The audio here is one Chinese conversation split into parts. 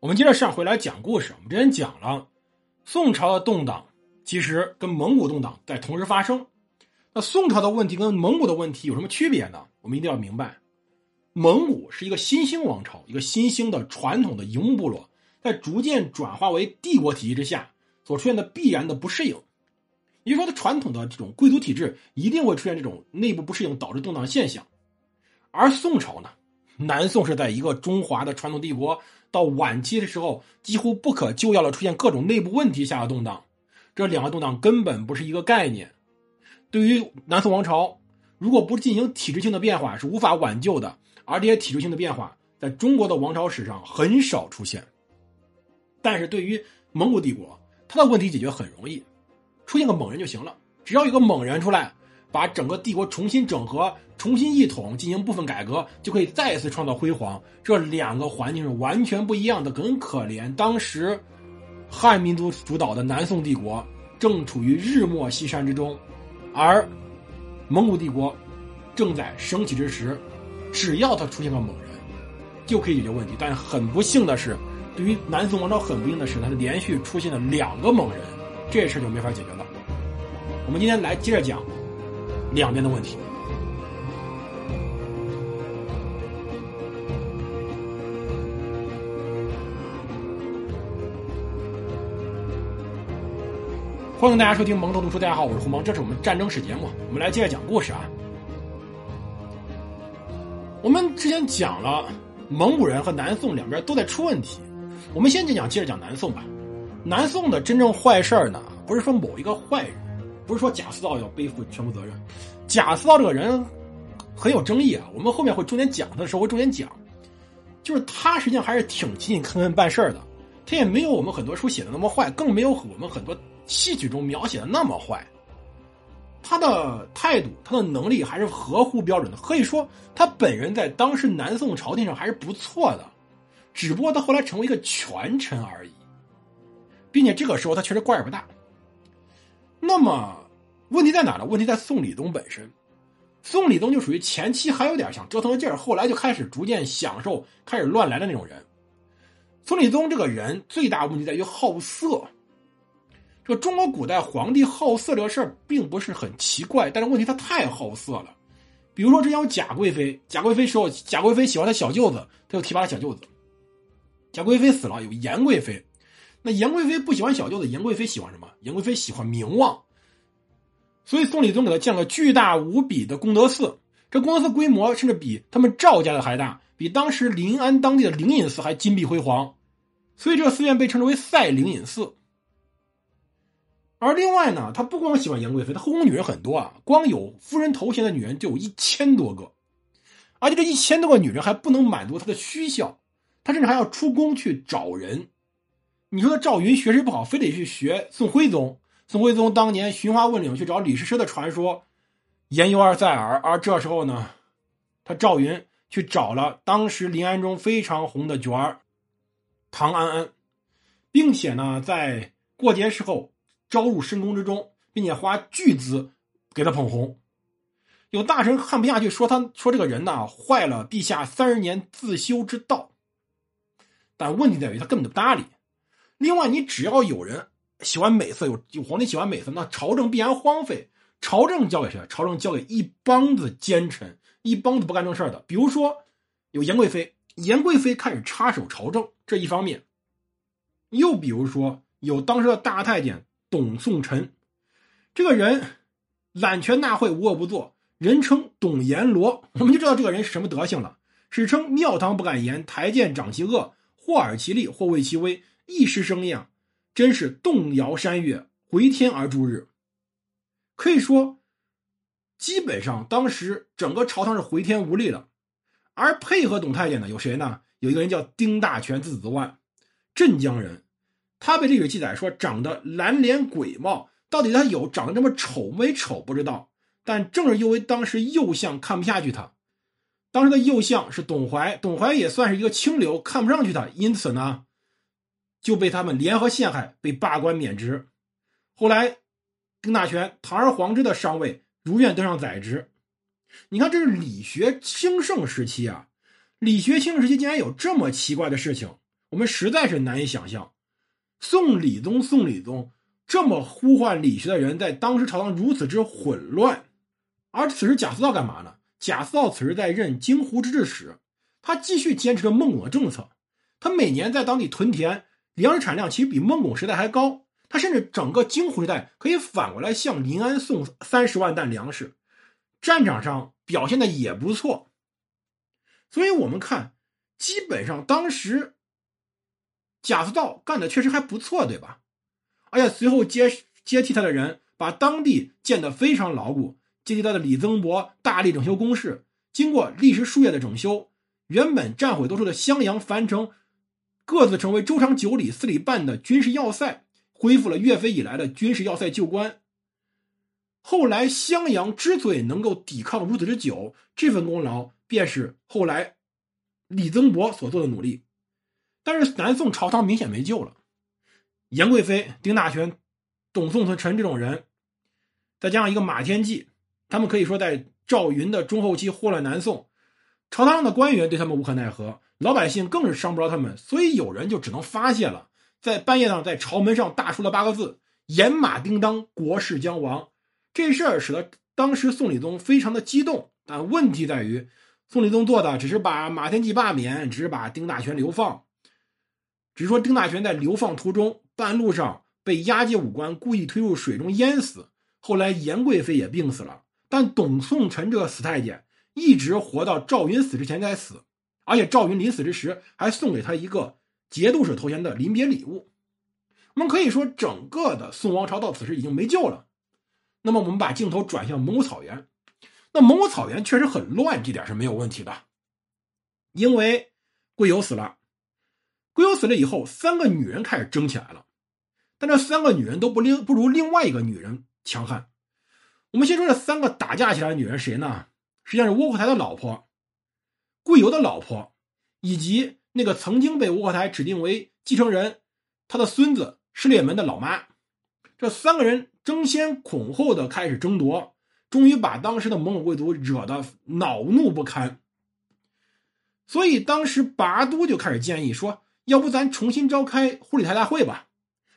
我们接着上回来讲故事。我们之前讲了，宋朝的动荡其实跟蒙古动荡在同时发生。那宋朝的问题跟蒙古的问题有什么区别呢？我们一定要明白，蒙古是一个新兴王朝，一个新兴的传统的游牧部落，在逐渐转化为帝国体系之下所出现的必然的不适应。也就是说，它传统的这种贵族体制一定会出现这种内部不适应导致动荡现象。而宋朝呢，南宋是在一个中华的传统帝国。到晚期的时候，几乎不可救药的出现各种内部问题下的动荡，这两个动荡根本不是一个概念。对于南宋王朝，如果不进行体制性的变化，是无法挽救的。而这些体制性的变化，在中国的王朝史上很少出现。但是对于蒙古帝国，它的问题解决很容易，出现个猛人就行了，只要有个猛人出来。把整个帝国重新整合、重新一统，进行部分改革，就可以再次创造辉煌。这两个环境是完全不一样的，很可怜。当时汉民族主导的南宋帝国正处于日没西山之中，而蒙古帝国正在升起之时。只要他出现个猛人，就可以解决问题。但很不幸的是，对于南宋王朝很不幸的是，他连续出现了两个猛人，这事就没法解决了。我们今天来接着讲。两边的问题。欢迎大家收听蒙头读书，大家好，我是胡蒙，这是我们战争史节目，我们来接着讲故事啊。我们之前讲了蒙古人和南宋两边都在出问题，我们先讲讲，接着讲南宋吧。南宋的真正坏事呢，不是说某一个坏人。不是说贾似道要背负全部责任，贾似道这个人很有争议啊。我们后面会重点讲他的时候会重点讲，就是他实际上还是挺勤勤恳恳办事的，他也没有我们很多书写的那么坏，更没有我们很多戏曲中描写的那么坏。他的态度、他的能力还是合乎标准的，可以说他本人在当时南宋朝廷上还是不错的，只不过他后来成为一个权臣而已，并且这个时候他确实官也不大。那么。问题在哪呢？问题在宋理宗本身。宋理宗就属于前期还有点想折腾的劲儿，后来就开始逐渐享受，开始乱来的那种人。宋理宗这个人最大问题在于好色。这中国古代皇帝好色这个事儿并不是很奇怪，但是问题他太好色了。比如说，之前有贾贵妃，贾贵妃时候，贾贵妃喜欢他小舅子，他就提拔了小舅子。贾贵妃死了，有严贵妃。那杨贵妃不喜欢小舅子，杨贵妃喜欢什么？杨贵妃喜欢名望。所以宋理宗给他建了巨大无比的功德寺，这功德寺规模甚至比他们赵家的还大，比当时临安当地的灵隐寺还金碧辉煌。所以这个寺院被称之为赛灵隐寺。而另外呢，他不光喜欢杨贵妃，他后宫女人很多啊，光有夫人头衔的女人就有一千多个，而且这一千多个女人还不能满足他的需孝，他甚至还要出宫去找人。你说赵云学识不好，非得去学宋徽宗。宋徽宗当年寻花问柳去找李师师的传说，言犹在耳。而这时候呢，他赵云去找了当时临安中非常红的角儿唐安安，并且呢，在过节时候招入深宫之中，并且花巨资给他捧红。有大臣看不下去，说他说这个人呢坏了陛下三十年自修之道。但问题在于他根本不搭理。另外，你只要有人。喜欢美色，有有皇帝喜欢美色，那朝政必然荒废。朝政交给谁？朝政交给一帮子奸臣，一帮子不干正事的。比如说，有严贵妃，严贵妃开始插手朝政，这一方面；又比如说，有当时的大太监董宋臣，这个人揽权纳贿，无恶不作，人称董阎罗。我们就知道这个人是什么德行了。史称庙堂不敢言，台谏长其恶，或耳其利，或畏其威，一时生厌。真是动摇山岳，回天而诛日。可以说，基本上当时整个朝堂是回天无力的。而配合董太监的有谁呢？有一个人叫丁大全，字子万，镇江人。他被历史记载说长得蓝脸鬼貌，到底他有长得这么丑没丑不知道。但正是因为当时右相看不下去他，当时的右相是董怀，董怀也算是一个清流，看不上去他，因此呢。就被他们联合陷害，被罢官免职。后来，丁大全堂而皇之的上位，如愿登上宰职。你看，这是理学兴盛时期啊！理学兴盛时期竟然有这么奇怪的事情。我们实在是难以想象，宋理宗、宋理宗这么呼唤理学的人，在当时朝堂如此之混乱。而此时贾似道干嘛呢？贾似道此时在任京湖之治使，他继续坚持着孟拱的政策。他每年在当地屯田，粮食产量其实比孟拱时代还高。他甚至整个京湖时代可以反过来向临安送三十万担粮食，战场上表现的也不错。所以我们看，基本上当时贾似道干的确实还不错，对吧？而且随后接接替他的人，把当地建得非常牢固。接替他的李增伯大力整修工事，经过历时数月的整修，原本战毁多处的襄阳、樊城，各自成为周长九里、四里半的军事要塞。恢复了岳飞以来的军事要塞旧观。后来襄阳之所以能够抵抗如此之久，这份功劳便是后来李增伯所做的努力。但是南宋朝堂明显没救了，严贵妃、丁大全、董宋臣这种人，再加上一个马天骥，他们可以说在赵云的中后期祸乱南宋，朝堂上的官员对他们无可奈何，老百姓更是伤不着他们，所以有人就只能发泄了。在半夜上，在朝门上大书了八个字：“严马叮当，国事将亡。”这事儿使得当时宋理宗非常的激动。但问题在于，宋理宗做的只是把马天骥罢免，只是把丁大全流放。只是说丁大全在流放途中，半路上被押解武官故意推入水中淹死。后来严贵妃也病死了，但董宋臣这个死太监一直活到赵云死之前才死，而且赵云临死之时还送给他一个。节度使头衔的临别礼物，我们可以说整个的宋王朝到此时已经没救了。那么我们把镜头转向蒙古草原，那蒙古草原确实很乱，这点是没有问题的。因为贵由死了，贵由死了以后，三个女人开始争起来了，但这三个女人都不另不如另外一个女人强悍。我们先说这三个打架起来的女人谁呢？实际上是窝阔台的老婆，贵由的老婆，以及。那个曾经被窝阔台指定为继承人，他的孙子失烈门的老妈，这三个人争先恐后的开始争夺，终于把当时的蒙古贵族惹得恼怒不堪。所以当时拔都就开始建议说：“要不咱重新召开护理台大会吧？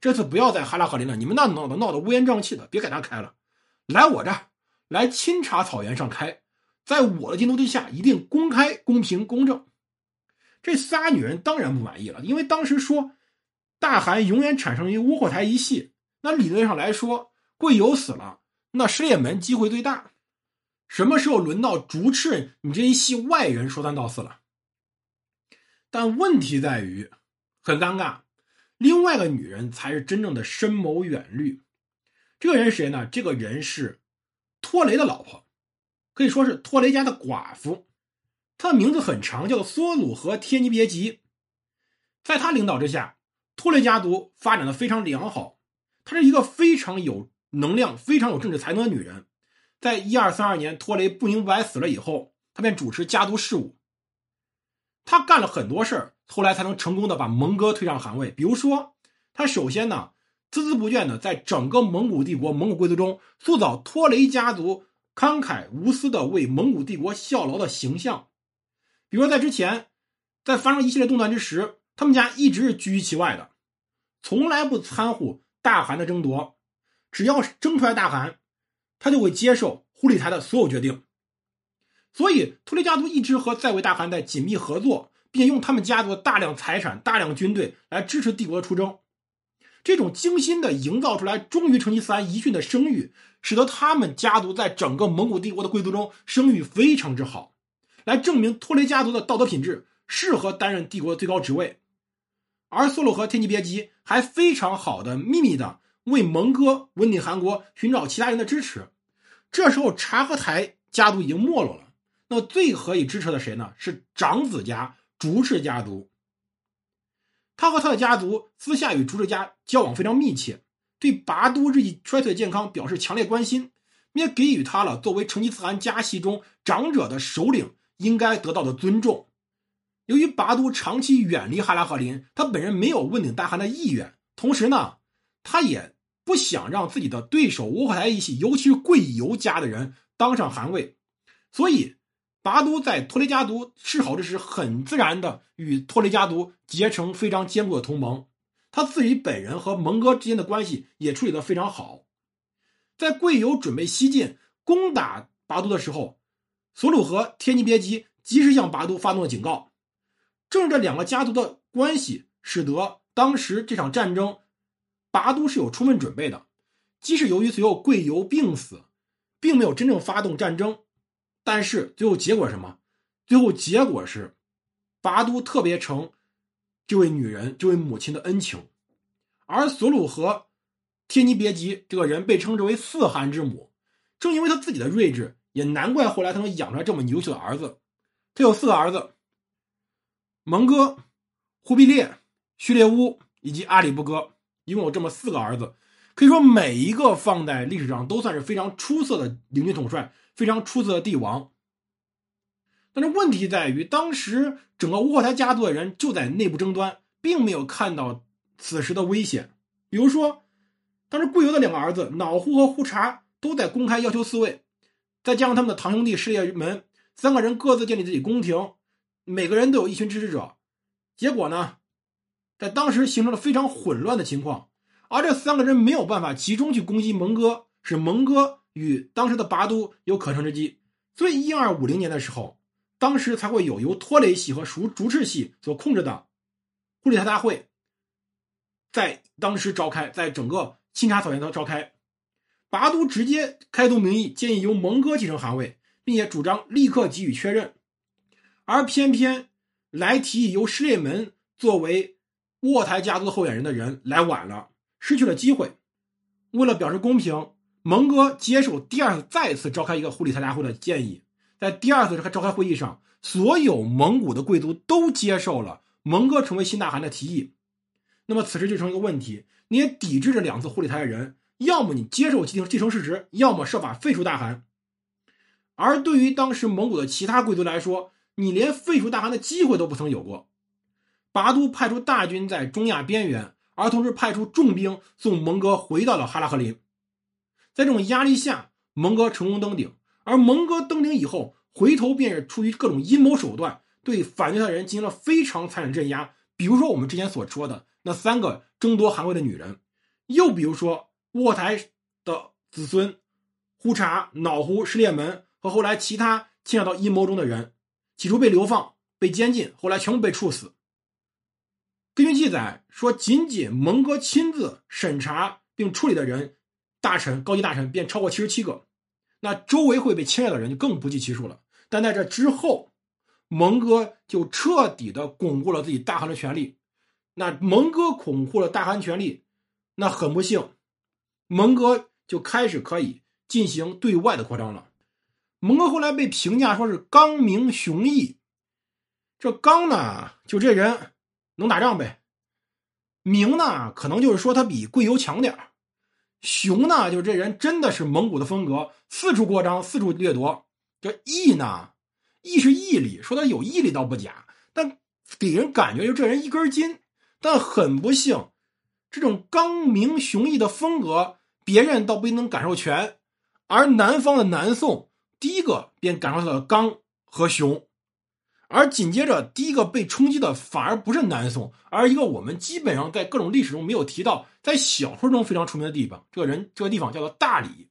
这次不要在哈拉赫林了，你们那闹的闹得乌烟瘴气的，别给他开了，来我这，来钦察草原上开，在我的监督之下，一定公开、公平、公正。”这仨女人当然不满意了，因为当时说大汗永远产生于窝阔台一系，那理论上来说，贵由死了，那失烈门机会最大。什么时候轮到竹赤你这一系外人说三道四了？但问题在于，很尴尬，另外一个女人才是真正的深谋远虑。这个人谁呢？这个人是托雷的老婆，可以说是托雷家的寡妇。他的名字很长，叫做梭鲁和天尼别吉。在他领导之下，托雷家族发展的非常良好。她是一个非常有能量、非常有政治才能的女人。在一二三二年，托雷不明不白死了以后，她便主持家族事务。她干了很多事儿，后来才能成功的把蒙哥推上汗位。比如说，她首先呢，孜孜不倦的在整个蒙古帝国、蒙古贵族中塑造托雷家族慷慨无私的为蒙古帝国效劳的形象。比如，在之前，在发生一系列动乱之时，他们家一直是居于其外的，从来不参乎大汗的争夺。只要是争出来大汗，他就会接受忽里台的所有决定。所以，托雷家族一直和在位大汗在紧密合作，并用他们家族的大量财产、大量军队来支持帝国的出征。这种精心的营造出来忠于成吉思汗遗训的声誉，使得他们家族在整个蒙古帝国的贵族中声誉非常之好。来证明托雷家族的道德品质适合担任帝国的最高职位，而梭鲁和天齐别吉还非常好的秘密的为蒙哥稳定韩国寻找其他人的支持。这时候察合台家族已经没落了，那最可以支持的谁呢？是长子家竹氏家族。他和他的家族私下与竹氏家交往非常密切，对拔都日益衰退的健康表示强烈关心，也给予他了作为成吉思汗家系中长者的首领。应该得到的尊重。由于拔都长期远离哈拉赫林，他本人没有问鼎大汗的意愿，同时呢，他也不想让自己的对手窝阔台一系，尤其是贵由家的人当上汗位，所以拔都在托雷家族示好之时，很自然的与托雷家族结成非常坚固的同盟。他自己本人和蒙哥之间的关系也处理得非常好。在贵由准备西进攻打拔都的时候，索鲁和天尼别吉及时向拔都发动了警告。正是这两个家族的关系，使得当时这场战争，拔都是有充分准备的。即使由于随后贵由病死，并没有真正发动战争，但是最后结果什么？最后结果是，拔都特别承这位女人、这位母亲的恩情，而索鲁和天尼别吉这个人被称之为四汗之母，正因为他自己的睿智，也难怪后来他能养出来这么优秀的儿子。他有四个儿子：蒙哥、忽必烈、序列乌以及阿里不哥，一共有这么四个儿子。可以说，每一个放在历史上都算是非常出色的领军统帅，非常出色的帝王。但是问题在于，当时整个乌霍台家族的人就在内部争端，并没有看到此时的危险。比如说，当时贵由的两个儿子脑忽和忽察都在公开要求嗣位，再加上他们的堂兄弟事业门，三个人各自建立自己宫廷，每个人都有一群支持者。结果呢，在当时形成了非常混乱的情况。而这三个人没有办法集中去攻击蒙哥，使蒙哥与当时的拔都有可乘之机。所以，一二五零年的时候，当时才会有由拖雷系和熟竹赤系所控制的护理台大会，在当时召开，在整个钦察草原都召开。拔都直接开宗明义建议由蒙哥继承汗位，并且主张立刻给予确认。而偏偏来提议由失列门作为卧台家族的候选人的人来晚了。失去了机会。为了表示公平，蒙哥接受第二次再次召开一个护理台大会的建议。在第二次召开会议上，所有蒙古的贵族都接受了蒙哥成为新大汗的提议。那么此时就成一个问题：你也抵制这两次护理台的人，要么你接受继承继承事实，要么设法废除大汗。而对于当时蒙古的其他贵族来说，你连废除大汗的机会都不曾有过。拔都派出大军在中亚边缘。而同时派出重兵送蒙哥回到了哈拉赫林，在这种压力下，蒙哥成功登顶。而蒙哥登顶以后，回头便是出于各种阴谋手段，对反对他的人进行了非常残忍镇压。比如说我们之前所说的那三个争夺汗位的女人，又比如说卧台的子孙忽察、脑忽、失列门和后来其他牵扯到阴谋中的人，起初被流放、被监禁，后来全部被处死。根据记载说，仅仅蒙哥亲自审查并处理的人，大臣、高级大臣便超过七十七个，那周围会被牵连的人就更不计其数了。但在这之后，蒙哥就彻底的巩固了自己大汗的权利。那蒙哥巩固了大汗权力，那很不幸，蒙哥就开始可以进行对外的扩张了。蒙哥后来被评价说是刚明雄毅，这刚呢，就这人。能打仗呗，明呢可能就是说他比贵由强点雄呢就是这人真的是蒙古的风格，四处扩张，四处掠夺。这毅呢，毅是毅力，说他有毅力倒不假，但给人感觉就这人一根筋。但很不幸，这种刚明雄毅的风格，别人倒不一定能感受全，而南方的南宋第一个便感受到了刚和雄。而紧接着，第一个被冲击的反而不是南宋，而一个我们基本上在各种历史中没有提到，在小说中非常出名的地方。这个人，这个地方叫做大理，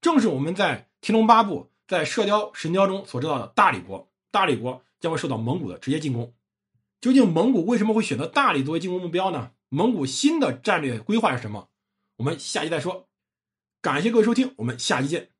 正是我们在《天龙八部》在《射雕神雕》中所知道的大理国。大理国将会受到蒙古的直接进攻。究竟蒙古为什么会选择大理作为进攻目标呢？蒙古新的战略规划是什么？我们下期再说。感谢各位收听，我们下期见。